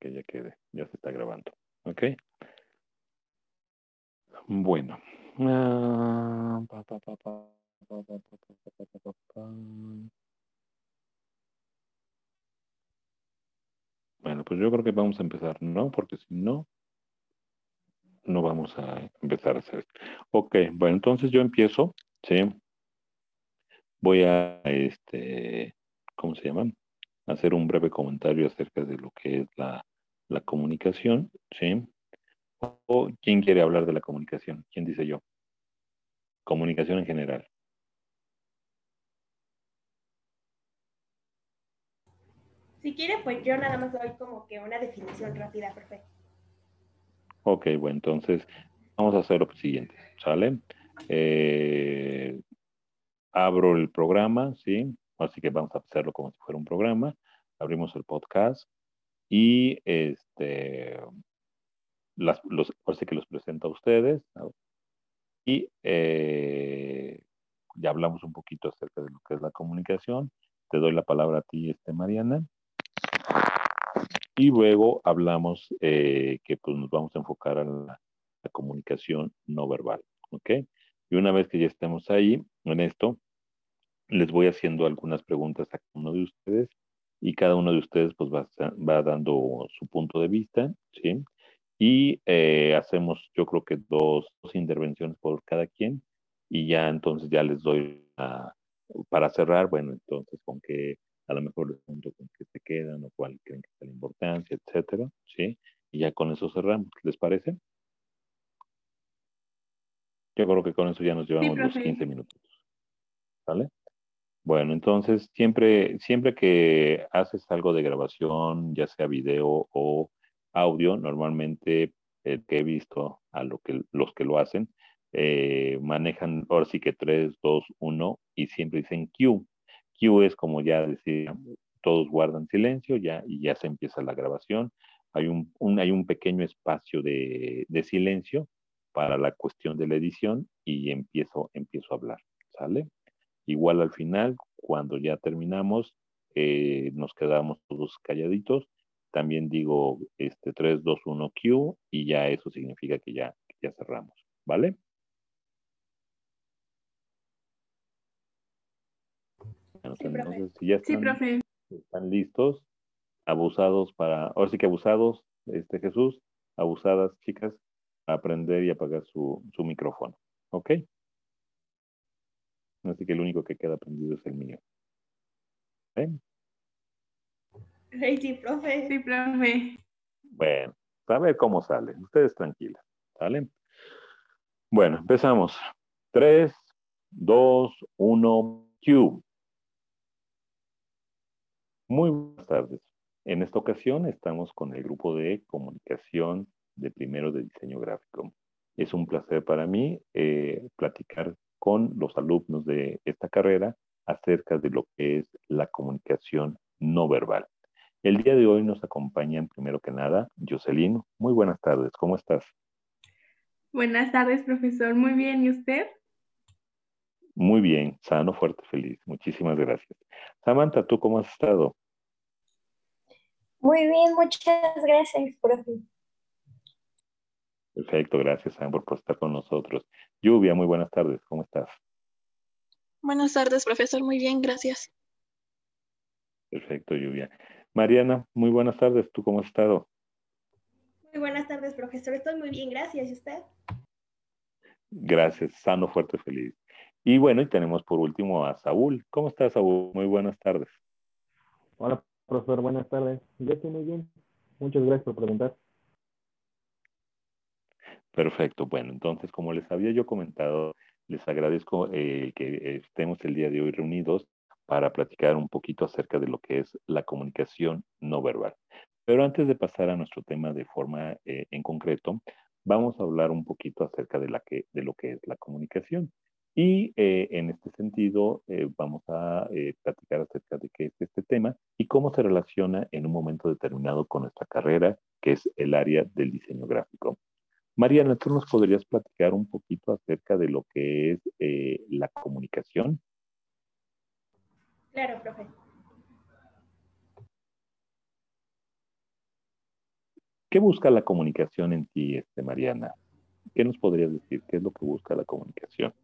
que ya quede, ya se está grabando. ¿Ok? Bueno. Bueno, pues yo creo que vamos a empezar, ¿no? Porque si no, no vamos a empezar a hacer. Ok, bueno, entonces yo empiezo, ¿sí? Voy a, este, ¿cómo se llaman? Hacer un breve comentario acerca de lo que es la la comunicación, ¿sí? ¿O quién quiere hablar de la comunicación? ¿Quién dice yo? Comunicación en general. Si quiere, pues yo nada más doy como que una definición rápida, perfecto. Ok, bueno, entonces vamos a hacer lo siguiente, ¿sale? Eh, abro el programa, ¿sí? Así que vamos a hacerlo como si fuera un programa. Abrimos el podcast y este, los, así que los presento a ustedes. Y eh, ya hablamos un poquito acerca de lo que es la comunicación. Te doy la palabra a ti, este, Mariana. Y luego hablamos eh, que pues, nos vamos a enfocar a la, comunicación no verbal. ¿Ok? Y una vez que ya estemos ahí en esto, les voy haciendo algunas preguntas a uno de ustedes y cada uno de ustedes pues va, va dando su punto de vista, ¿sí? Y eh, hacemos yo creo que dos, dos, intervenciones por cada quien y ya entonces ya les doy a, para cerrar, bueno, entonces con que a lo mejor les pregunto con qué se quedan o cuál creen que es la importancia, etcétera, ¿sí? Y ya con eso cerramos, ¿les parece? Yo creo que con eso ya nos llevamos sí, los 15 minutos. ¿Vale? Bueno, entonces siempre, siempre que haces algo de grabación, ya sea video o audio, normalmente el que he visto a lo que, los que lo hacen, eh, manejan ahora sí que 3, 2, 1 y siempre dicen Q. Q es como ya decía, todos guardan silencio ya y ya se empieza la grabación. Hay un, un hay un pequeño espacio de, de, silencio para la cuestión de la edición y empiezo, empiezo a hablar, ¿sale? Igual al final, cuando ya terminamos, eh, nos quedamos todos calladitos. También digo este 3, 2, 1 Q y ya eso significa que ya, que ya cerramos, ¿vale? Bueno, Sí, entonces, profe. si ya Sí, están, profe. están listos, abusados para, ahora sí que abusados, este Jesús, abusadas chicas, a aprender y apagar su, su micrófono, ¿ok? Así que el único que queda prendido es el mío. ¿Eh? Ay, sí, profe. Sí, profe. Bueno, a ver cómo sale. Ustedes tranquilas, ¿sale? Bueno, empezamos. 3, 2, 1, Q. Muy buenas tardes. En esta ocasión estamos con el grupo de comunicación de primero de diseño gráfico. Es un placer para mí eh, platicar con los alumnos de esta carrera acerca de lo que es la comunicación no verbal. El día de hoy nos acompañan primero que nada Jocelyn. Muy buenas tardes, ¿cómo estás? Buenas tardes, profesor. Muy bien, ¿y usted? Muy bien, sano, fuerte, feliz. Muchísimas gracias. Samantha, ¿tú cómo has estado? Muy bien, muchas gracias, profe. Perfecto, gracias Sam por estar con nosotros. Lluvia, muy buenas tardes, ¿cómo estás? Buenas tardes, profesor, muy bien, gracias. Perfecto, Lluvia. Mariana, muy buenas tardes, ¿tú cómo has estado? Muy buenas tardes, profesor. Estoy muy bien, gracias. ¿Y usted? Gracias, sano, fuerte, feliz. Y bueno, y tenemos por último a Saúl. ¿Cómo estás, Saúl? Muy buenas tardes. Hola, profesor, buenas tardes. Yo estoy muy bien. Muchas gracias por preguntar. Perfecto. Bueno, entonces, como les había yo comentado, les agradezco eh, que estemos el día de hoy reunidos para platicar un poquito acerca de lo que es la comunicación no verbal. Pero antes de pasar a nuestro tema de forma eh, en concreto, vamos a hablar un poquito acerca de, lo que es la comunicación. Y eh, en este sentido, vamos a platicar acerca de qué es este tema y cómo se relaciona en un momento determinado con nuestra carrera, que es el área del diseño gráfico. Mariana, ¿tú nos podrías platicar un poquito acerca de lo que es eh, la comunicación? Claro, profe. ¿Qué busca la comunicación en ti, este, Mariana? ¿Qué nos podrías decir? ¿Qué es lo que busca la comunicación?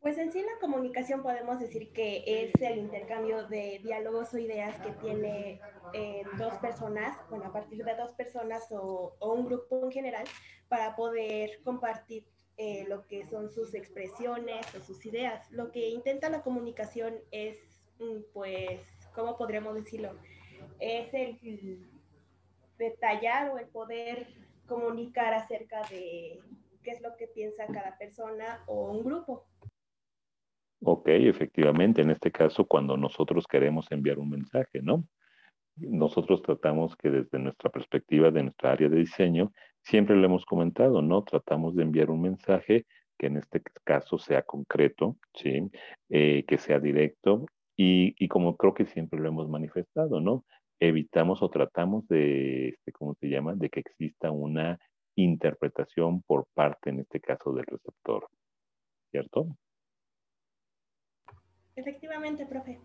Pues en sí la comunicación podemos decir que es el intercambio de diálogos o ideas que tiene eh, dos personas, bueno, a partir de dos personas o, un grupo en general, para poder compartir eh, lo que son sus expresiones o sus ideas. Lo que intenta la comunicación es, mm, pues, ¿cómo podríamos decirlo? Es el detallar o el poder comunicar acerca de qué es lo que piensa cada persona o un grupo. Ok, efectivamente, en este caso, cuando nosotros queremos enviar un mensaje, ¿no? Nosotros tratamos que desde nuestra perspectiva de nuestra área de diseño, siempre lo hemos comentado, ¿no? Tratamos de enviar un mensaje que en este caso sea concreto, ¿sí? Eh, que sea directo y, y, como creo que siempre lo hemos manifestado, ¿no? Evitamos o tratamos de, este, ¿cómo se llama? De que exista una interpretación por parte, en este caso, del receptor, ¿cierto? Efectivamente, profe.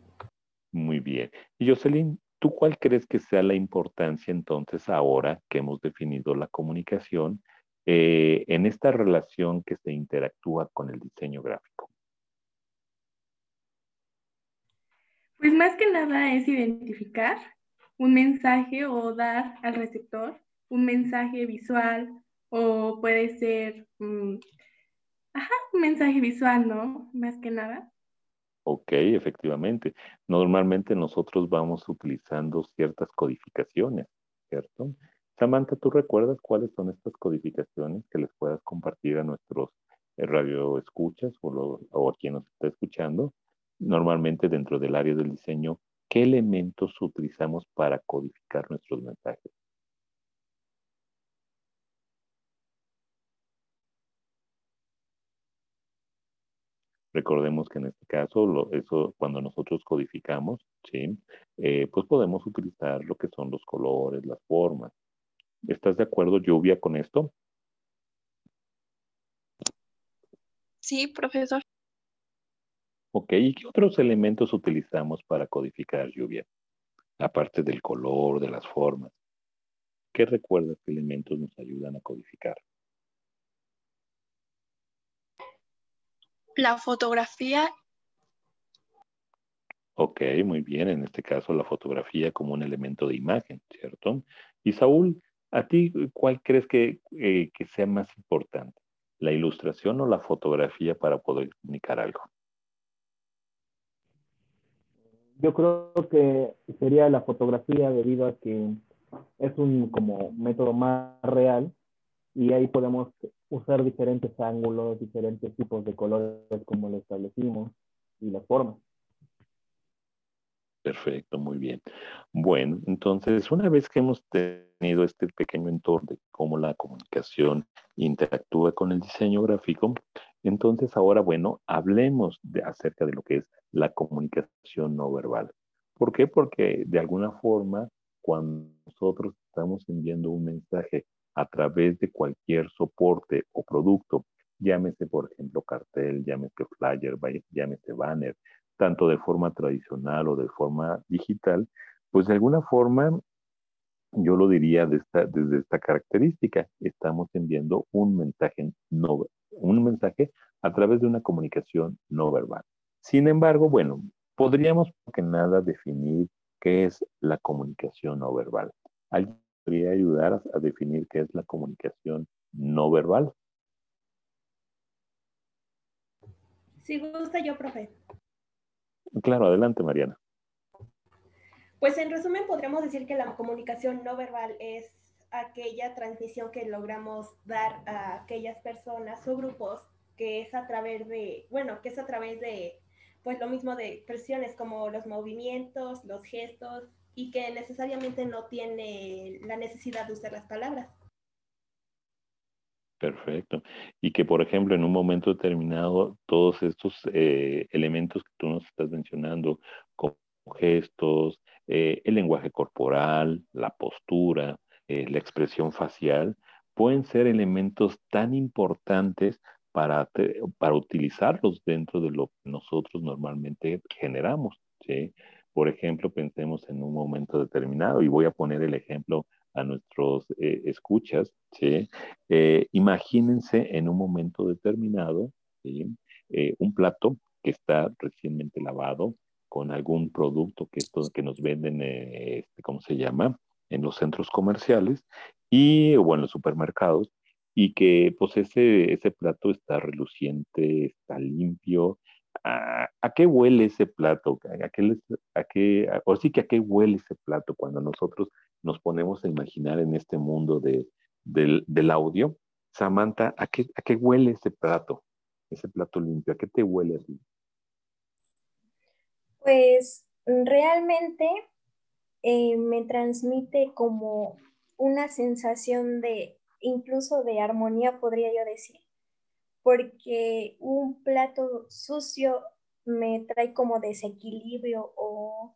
Muy bien. Y Jocelyn, ¿tú cuál crees que sea la importancia entonces ahora que hemos definido la comunicación eh, en esta relación que se interactúa con el diseño gráfico? Pues más que nada es identificar un mensaje o dar al receptor un mensaje visual o puede ser, mm, ajá, un mensaje visual, ¿no? Más que nada. Ok, efectivamente. Normalmente nosotros vamos utilizando ciertas codificaciones, ¿cierto? Samantha, ¿tú recuerdas cuáles son estas codificaciones que les puedas compartir a nuestros eh, radioescuchas o, o a quien nos está escuchando? Normalmente dentro del área del diseño, ¿qué elementos utilizamos para codificar nuestros mensajes? Recordemos que en este caso, eso cuando nosotros codificamos, ¿sí? Eh, pues podemos utilizar lo que son los colores, las formas. ¿Estás de acuerdo, Lluvia, con esto? Sí, profesor. Ok, ¿y qué otros elementos utilizamos para codificar lluvia? Aparte del color, de las formas. ¿Qué recuerdas qué elementos nos ayudan a codificar? La fotografía. Ok, muy bien. En este caso, la fotografía como un elemento de imagen, ¿cierto? Y Saúl, ¿a ti cuál crees que, eh, que sea más importante? ¿La ilustración o la fotografía para poder comunicar algo? Yo creo que sería la fotografía debido a que es un como método más real y ahí podemos usar diferentes ángulos, diferentes tipos de colores como lo establecimos y las formas. Perfecto, muy bien. Bueno, entonces, una vez que hemos tenido este pequeño entorno de cómo la comunicación interactúa con el diseño gráfico, entonces ahora, bueno, hablemos de, acerca de lo que es la comunicación no verbal. ¿Por qué? Porque de alguna forma, cuando nosotros estamos enviando un mensaje a través de cualquier soporte o producto, llámese por ejemplo cartel, llámese flyer, llámese banner, tanto de forma tradicional o de forma digital, pues de alguna forma yo lo diría desde esta característica, estamos enviando un mensaje, no, un mensaje a través de una comunicación no verbal. Sin embargo, bueno, podríamos que nada definir qué es la comunicación no verbal podría ayudar a, definir qué es la comunicación no verbal? Si gusta yo, profe. Claro, adelante, Mariana. Pues en resumen podríamos decir que la comunicación no verbal es aquella transmisión que logramos dar a aquellas personas o grupos que es a través de, bueno, que es a través de, pues lo mismo de expresiones como los movimientos, los gestos, y que necesariamente no tiene la necesidad de usar las palabras. Perfecto. Y que, por ejemplo, en un momento determinado, todos estos eh, elementos que tú nos estás mencionando, como gestos, eh, el lenguaje corporal, la postura, eh, la expresión facial, pueden ser elementos tan importantes para, para utilizarlos dentro de lo que nosotros normalmente generamos. ¿sí? Por ejemplo, pensemos en un momento determinado y voy a poner el ejemplo a nuestros eh, escuchas. Eh, imagínense en un momento determinado un plato que está recientemente lavado con algún producto que, estos, que nos venden, este, ¿cómo se llama? En los centros comerciales y, o en los supermercados, y que pues ese, ese plato está reluciente, está limpio, ¿A, qué huele ese plato? ¿A qué, a sí que a qué huele ese plato cuando nosotros nos ponemos a imaginar en este mundo de, del, audio? Samantha, ¿a qué, ¿a qué huele ese plato? Ese plato limpio, ¿a qué te huele a? Pues realmente eh, me transmite como una sensación de, incluso de armonía, podría yo decir porque un plato sucio me trae como desequilibrio o,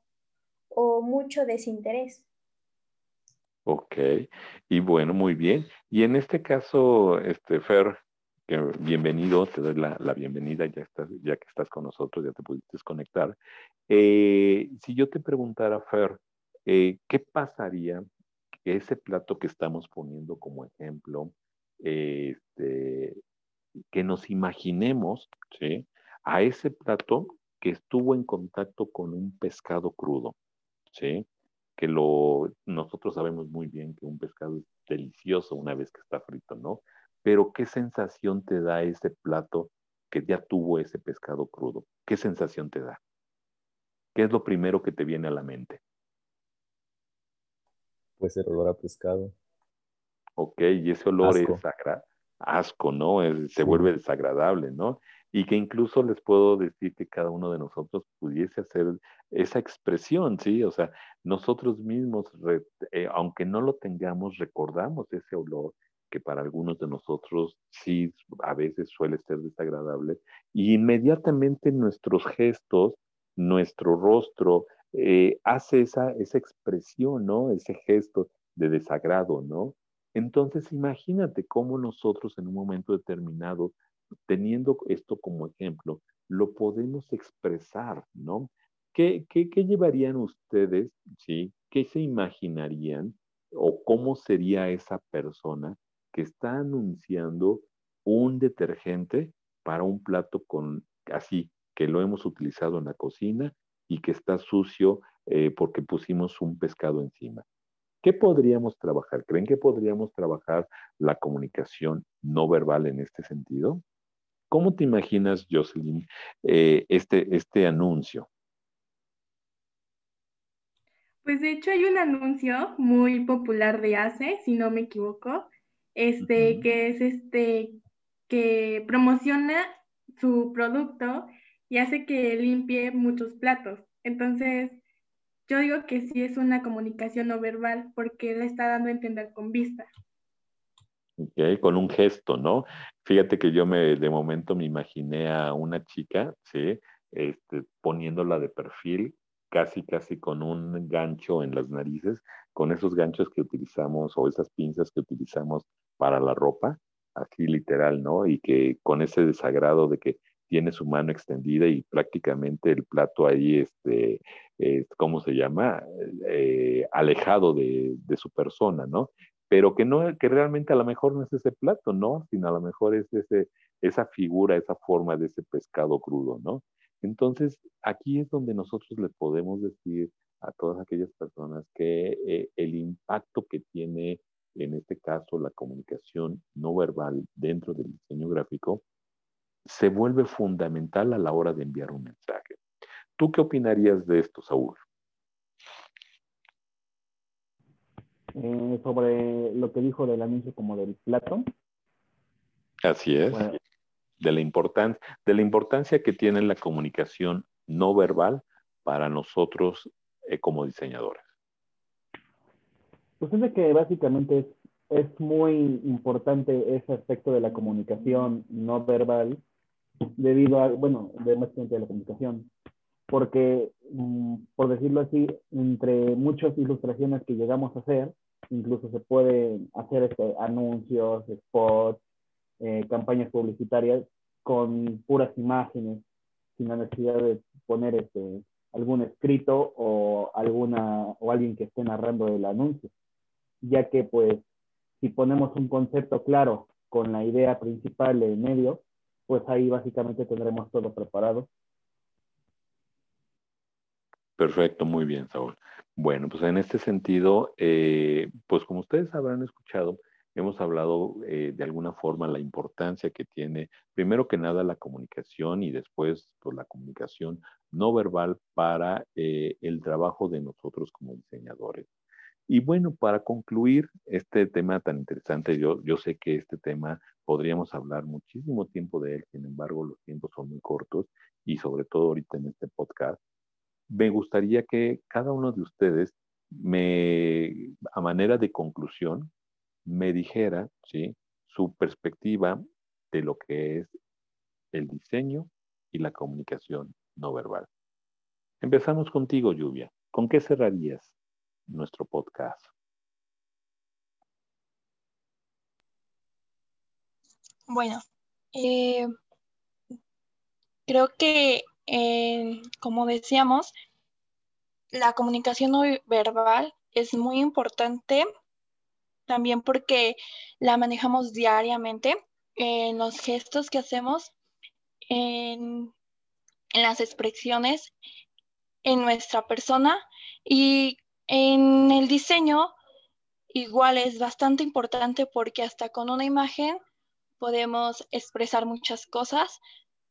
mucho desinterés. Ok, y bueno, muy bien. Y en este caso, este Fer, bienvenido, te doy la, bienvenida, ya, estás, ya que estás con nosotros, ya te pudiste conectar. Eh, si yo te preguntara, Fer, eh, ¿qué pasaría ese plato que estamos poniendo como ejemplo, este, que nos imaginemos a ese plato que estuvo en contacto con un pescado crudo, ¿sí? que lo, nosotros sabemos muy bien que un pescado es delicioso una vez que está frito, ¿no? Pero ¿qué sensación te da ese plato que ya tuvo ese pescado crudo? ¿Qué sensación te da? ¿Qué es lo primero que te viene a la mente? Pues el olor a pescado. Ok, y ese olor es sagrado asco, ¿no? se vuelve desagradable, ¿no? Y que incluso les puedo decir que cada uno de nosotros pudiese hacer esa expresión, ¿sí? O sea, nosotros mismos, eh, aunque no lo tengamos, recordamos ese olor que para algunos de nosotros sí a veces suele ser desagradable, y inmediatamente nuestros gestos, nuestro rostro, eh, hace esa, esa expresión, ¿no? Ese gesto de desagrado, ¿no? Entonces, imagínate cómo nosotros en un momento determinado, teniendo esto como ejemplo, lo podemos expresar, ¿no? ¿Qué, llevarían ustedes, sí? ¿Qué se imaginarían o cómo sería esa persona que está anunciando un detergente para un plato con así que lo hemos utilizado en la cocina y que está sucio eh, porque pusimos un pescado encima? ¿Qué podríamos trabajar? ¿Creen que podríamos trabajar la comunicación no verbal en este sentido? ¿Cómo te imaginas, Jocelyn, eh, este, este anuncio? Pues de hecho hay un anuncio muy popular de ACE, si no me equivoco, este, que es este, que promociona su producto y hace que limpie muchos platos. Entonces, yo digo que sí es una comunicación no verbal porque le está dando a entender con vista. Okay, con un gesto, ¿no? Fíjate que yo me, de momento me imaginé a una chica, ¿sí? Este, poniéndola de perfil, casi, casi con un gancho en las narices, con esos ganchos que utilizamos o esas pinzas que utilizamos para la ropa, así literal, ¿no? Y que con ese desagrado de que tiene su mano extendida y prácticamente el plato ahí, este, ¿cómo se llama? Eh, alejado de, su persona, ¿no? Pero que, no, que realmente a lo mejor no es ese plato, ¿no? Sino a lo mejor es ese, esa figura, esa forma de ese pescado crudo, ¿no? Entonces, aquí es donde nosotros le podemos decir a todas aquellas personas que eh, el impacto que tiene, en este caso, la comunicación no verbal dentro del diseño gráfico, se vuelve fundamental a la hora de enviar un mensaje. ¿Tú qué opinarías de esto, Saúl? Eh, sobre lo que dijo del anuncio como del plato. Así es. de, la importancia, de la importancia que tiene la comunicación no verbal para nosotros eh, como diseñadores. Pues es que básicamente es, es muy importante ese aspecto de la comunicación no verbal debido a, bueno, de más de la comunicación, porque, mm, por decirlo así, entre muchas ilustraciones que llegamos a hacer, incluso se puede hacer este, anuncios, spots, eh, campañas publicitarias con puras imágenes, sin la necesidad de poner este, algún escrito o, alguna, o alguien que esté narrando el anuncio. ya que pues si ponemos un concepto claro con la idea principal en medio, pues ahí básicamente tendremos todo preparado. Perfecto, muy bien, Saúl. Bueno, pues en este sentido, eh, pues como ustedes habrán escuchado, hemos hablado eh, de alguna forma la importancia que tiene, primero que nada, la comunicación y después, pues la comunicación no verbal para eh, el trabajo de nosotros como diseñadores. Y bueno, para concluir este tema tan interesante, yo, yo sé que este tema podríamos hablar muchísimo tiempo de él, sin embargo, los tiempos son muy cortos y sobre todo ahorita en este podcast, me gustaría que cada uno de ustedes me, a manera de conclusión, me dijera, ¿sí? Su perspectiva de lo que es el diseño y la comunicación no verbal. Empezamos contigo, Lluvia. ¿Con qué cerrarías nuestro podcast? Bueno, eh, creo que, como decíamos, la comunicación verbal es muy importante también porque la manejamos diariamente en los gestos que hacemos, en, las expresiones, en nuestra persona y en el diseño igual es bastante importante porque hasta con una imagen podemos expresar muchas cosas,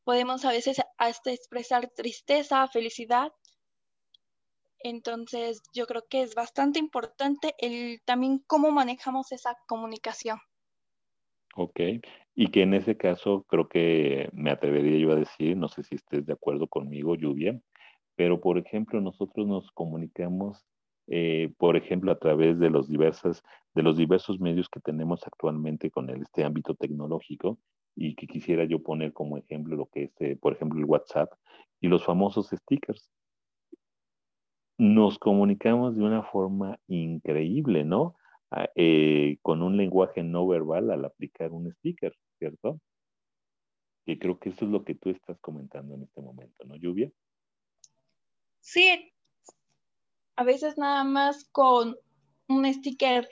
podemos a veces hasta expresar tristeza, felicidad entonces, yo creo que es bastante importante el también cómo manejamos esa comunicación. Ok, y que en ese caso creo que me atrevería yo a decir, no sé si estés de acuerdo conmigo, Lluvia, pero por ejemplo, nosotros nos comunicamos, eh, por ejemplo, a través de los, diversas, de los diversos medios que tenemos actualmente con este ámbito tecnológico y que quisiera yo poner como ejemplo lo que es, eh, por ejemplo, el WhatsApp y los famosos stickers nos comunicamos de una forma increíble, ¿no? Ah, eh, con un lenguaje no verbal al aplicar un sticker, ¿cierto? Y creo que eso es lo que tú estás comentando en este momento, ¿no, Lluvia? Sí, a veces nada más con un sticker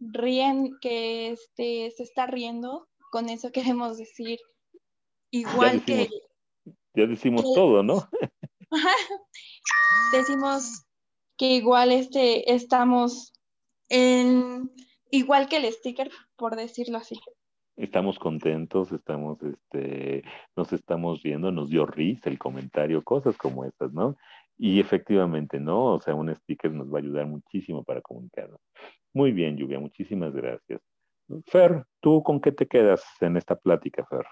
ríen que este, se está riendo, con eso queremos decir igual que... Ya decimos todo, ¿no? decimos que igual este, estamos en, igual que el sticker, por decirlo así. Estamos contentos, estamos, este, nos estamos viendo, nos dio risa el comentario, cosas como estas, ¿no? Y efectivamente, ¿no? O sea, un sticker nos va a ayudar muchísimo para comunicarnos. Muy bien, Lluvia, muchísimas gracias. Fer, ¿tú con qué te quedas en esta plática, Fer?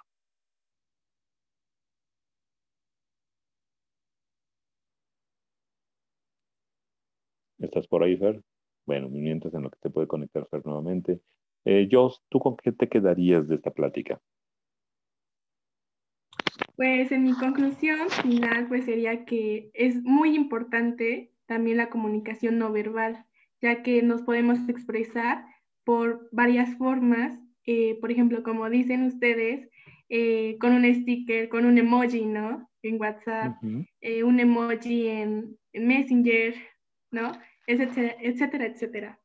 ¿Estás por ahí, Fer? Bueno, mientras en lo que te puede conectar Fer nuevamente. Eh, Jos, ¿tú con qué te quedarías de esta plática? Pues en mi conclusión final pues sería que es muy importante también la comunicación no verbal, ya que nos podemos expresar por varias formas, eh, por ejemplo, como dicen ustedes, eh, con un sticker, con un emoji, ¿no? En WhatsApp, eh, un emoji en, en Messenger, ¿no? Etcétera, etcétera, etcétera.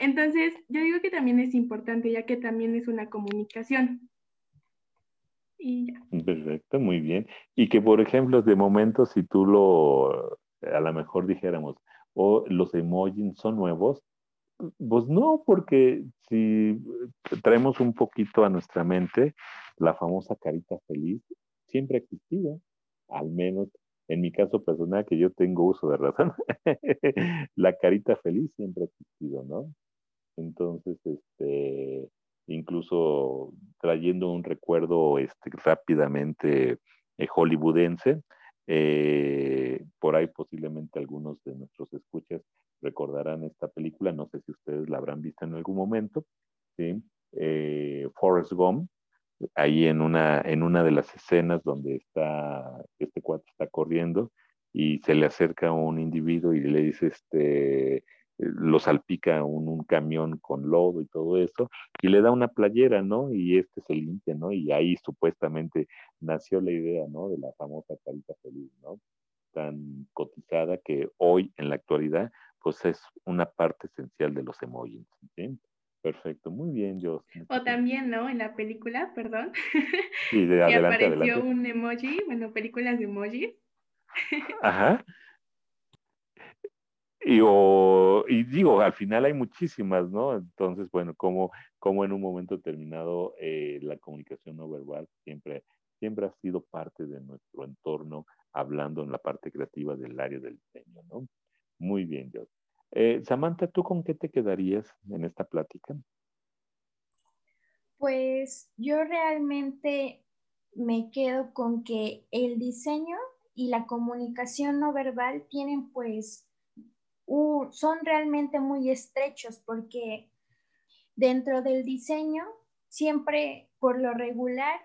Entonces, yo digo que también es importante, ya que también es una comunicación. Y ya. Perfecto, muy bien. Y que, por ejemplo, de momento, si tú lo, a lo mejor dijéramos, o los emojis son nuevos, pues no, porque si traemos un poquito a nuestra mente, la famosa carita feliz siempre ha existido, al menos en mi caso personal, que yo tengo uso de razón, la carita feliz siempre ha existido, ¿no? Entonces, este, incluso trayendo un recuerdo este, rápidamente eh, hollywoodense, eh, por ahí posiblemente algunos de nuestros escuchas recordarán esta película, no sé si ustedes la habrán visto en algún momento, ¿sí? Eh, Forrest Gump, ahí en una, en una de las escenas donde está, este cuate está corriendo y se le acerca un individuo y le dice, este, lo salpica un, un, camión con lodo y todo eso, y le da una playera, ¿no? Y este se limpia, ¿no? Y ahí supuestamente nació la idea, ¿no? De la famosa carita feliz, ¿no? Tan cotizada que hoy, en la actualidad, pues es una parte esencial de los emojis. ¿sí? Perfecto, muy bien, yo. O también, ¿no? En la película, perdón. Sí, de adelante, apareció adelante. un emoji, bueno, películas de emojis. Ajá. Y, o, y digo, al final hay muchísimas, ¿no? Entonces, bueno, como, como en un momento determinado eh, la comunicación no verbal siempre, siempre ha sido parte de nuestro entorno, hablando en la parte creativa del área del diseño, ¿no? Muy bien, Josh. Eh, Samantha, ¿tú con qué te quedarías en esta plática? Pues yo realmente me quedo con que el diseño y la comunicación no verbal tienen pues, son realmente muy estrechos porque dentro del diseño siempre por lo regular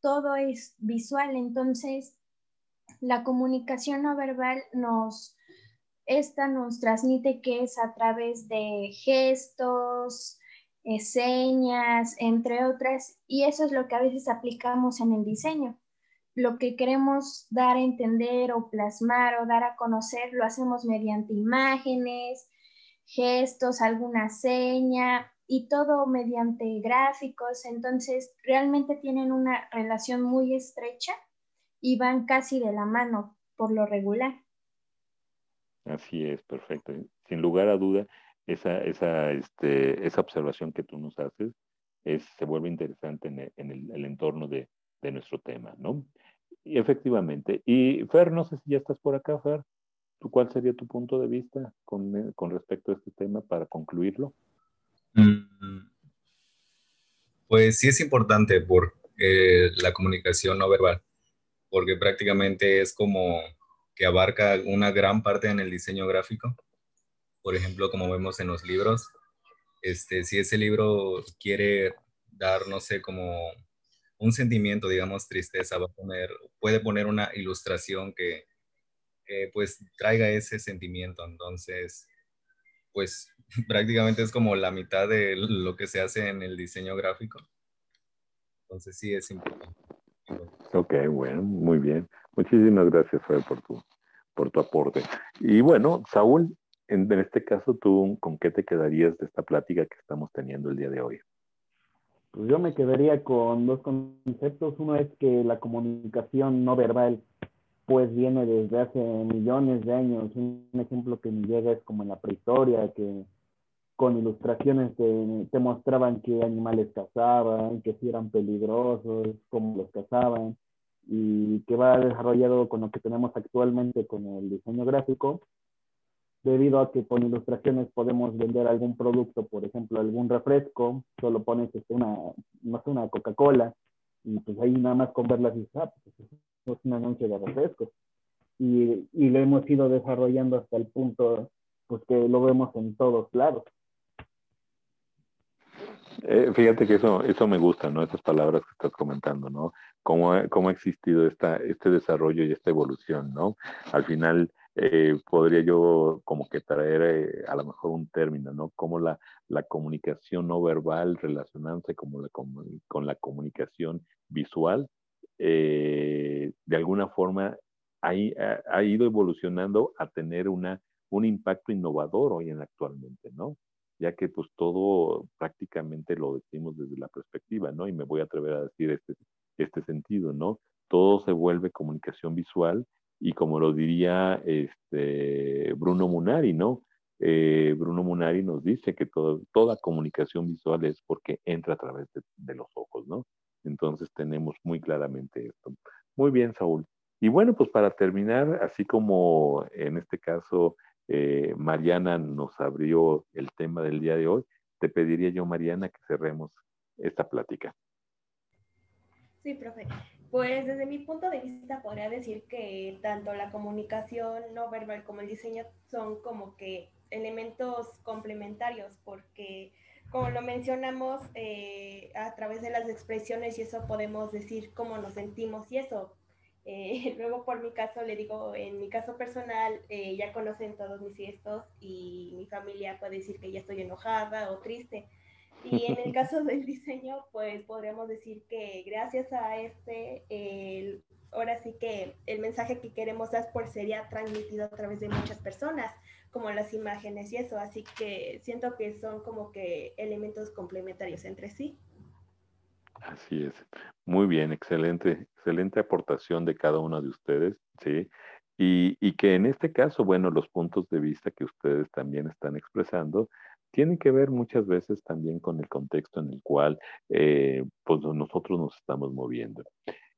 todo es visual, entonces la comunicación no verbal nos, esta nos transmite que es a través de gestos, eh, señas, entre otras, y eso es lo que a veces aplicamos en el diseño. Lo que queremos dar a entender o plasmar o dar a conocer lo hacemos mediante imágenes, gestos, alguna seña y todo mediante gráficos. Entonces, realmente tienen una relación muy estrecha y van casi de la mano por lo regular. Así es, perfecto. Sin lugar a duda, esa, esa, este, esa observación que tú nos haces es, se vuelve interesante en el, en el, entorno de, de, nuestro tema, ¿no? Y efectivamente. Y Fer, no sé si ya estás por acá, Fer. ¿Tú, ¿Cuál sería tu punto de vista con, con respecto a este tema para concluirlo? Mm, pues sí es importante por eh, la comunicación no verbal, porque prácticamente es como que abarca una gran parte en el diseño gráfico. Por ejemplo, como vemos en los libros, este, si ese libro quiere dar, no sé, como un sentimiento, digamos, tristeza, va a poner, puede poner una ilustración que, que pues traiga ese sentimiento. Entonces, pues prácticamente es como la mitad de lo que se hace en el diseño gráfico. Entonces sí es importante. Ok, bueno, muy bien. Muchísimas gracias, Fer, por tu, por tu aporte. Y bueno, Saúl, en, en, este caso, ¿tú con qué te quedarías de esta plática que estamos teniendo el día de hoy? Pues yo me quedaría con dos conceptos. Uno es que la comunicación no verbal pues viene desde hace millones de años. Un ejemplo que me llega es como en la prehistoria, que con ilustraciones te, te mostraban qué animales cazaban, que si eran peligrosos, cómo los cazaban y que va desarrollado con lo que tenemos actualmente con el diseño gráfico, debido a que con ilustraciones podemos vender algún producto, por ejemplo, algún refresco, solo pones este, una, no sé, una Coca-Cola, y pues ahí nada más con verlas dices, ah, pues es un anuncio de refrescos. Y, y lo hemos ido desarrollando hasta el punto, pues que lo vemos en todos lados. Eh, fíjate que eso, eso me gusta, ¿no? Esas palabras que estás comentando, ¿no? Cómo, cómo ha existido esta, este desarrollo y esta evolución, ¿no? Al final, eh, podría yo como que traer eh, a lo mejor un término, ¿no? Como la, la comunicación no verbal relacionándose como la, con, la comunicación visual, eh, de alguna forma ha, ha, ha, ido evolucionando a tener una, un impacto innovador hoy en actualmente, ¿no? Ya que pues todo prácticamente lo decimos desde la perspectiva, ¿no? Y me voy a atrever a decir este, este sentido, ¿no? Todo se vuelve comunicación visual y como lo diría este Bruno Munari, ¿no? Eh, Bruno Munari nos dice que toda comunicación visual es porque entra a través de, de, los ojos, ¿no? Entonces tenemos muy claramente esto. Muy bien, Saúl. Y bueno, pues para terminar, así como en este caso eh, Mariana nos abrió el tema del día de hoy, te pediría yo, Mariana, que cerremos esta plática. Sí, profe. Pues desde mi punto de vista podría decir que tanto la comunicación no verbal como el diseño son como que elementos complementarios porque como lo mencionamos eh, a través de las expresiones y eso podemos decir cómo nos sentimos y eso. Eh, luego por mi caso le digo, en mi caso personal eh, ya conocen todos mis gestos y mi familia puede decir que ya estoy enojada o triste. Y en el caso del diseño, pues podríamos decir que gracias a este, ahora sí que el mensaje que queremos dar pues sería transmitido a través de muchas personas, como las imágenes y eso, así que siento que son como que elementos complementarios entre sí. Así es. Muy bien, excelente, excelente aportación de cada uno de ustedes, ¿sí? Y, y, que en este caso, bueno, los puntos de vista que ustedes también están expresando tienen que ver muchas veces también con el contexto en el cual eh, pues nosotros nos estamos moviendo.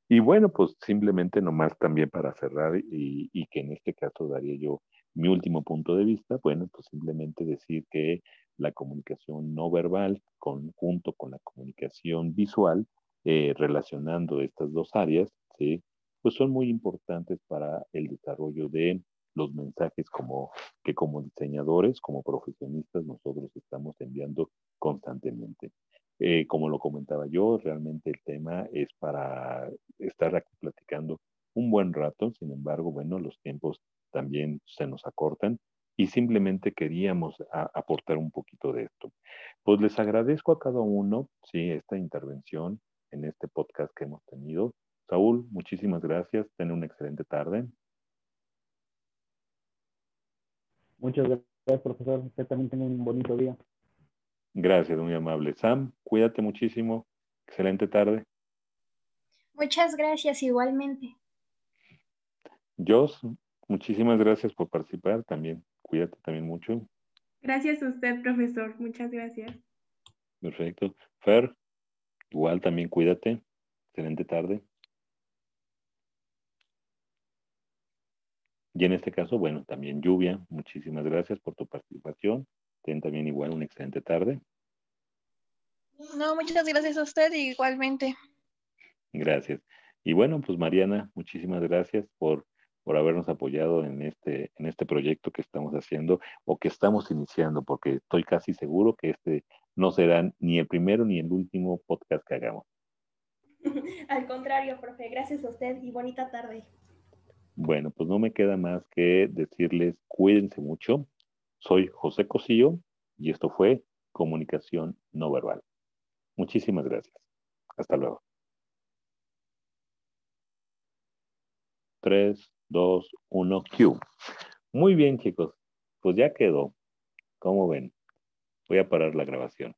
Y bueno, pues simplemente nomás también para cerrar y, y que en este caso daría yo mi último punto de vista, bueno, pues simplemente decir que la comunicación no verbal junto con la comunicación visual, eh, relacionando estas dos áreas, ¿sí? pues son muy importantes para el desarrollo de los mensajes como, que como diseñadores, como profesionistas, nosotros estamos enviando constantemente. Eh, como lo comentaba yo, realmente el tema es para estar aquí platicando un buen rato, sin embargo, bueno, los tiempos también se nos acortan y simplemente queríamos aportar un poquito de esto. Pues les agradezco a cada uno, sí, esta intervención en este podcast que hemos tenido. Saúl, muchísimas gracias. Ten una excelente tarde. Muchas gracias, profesor. Usted también tiene un bonito día. Gracias, muy amable. Sam, cuídate muchísimo. Excelente tarde. Muchas gracias, igualmente. Jos, muchísimas gracias por participar también. Cuídate también mucho. Gracias a usted, profesor. Muchas gracias. Perfecto. Fer, igual también cuídate. Excelente tarde. Y en este caso, bueno, también Lluvia, muchísimas gracias por tu participación. Ten también igual una excelente tarde. No, muchas gracias a usted igualmente. Gracias. Y bueno, pues Mariana, muchísimas gracias por por habernos apoyado en este, en este proyecto que estamos haciendo o que estamos iniciando, porque estoy casi seguro que este no será ni el primero ni el último podcast que hagamos. Al contrario, profe, gracias a usted y bonita tarde. Bueno, pues no me queda más que decirles cuídense mucho. Soy José Cosillo y esto fue Comunicación No Verbal. Muchísimas gracias. Hasta luego. Tres, 2, 1, Q. Muy bien, chicos. Pues ya quedó. ¿Cómo ven? Voy a parar la grabación.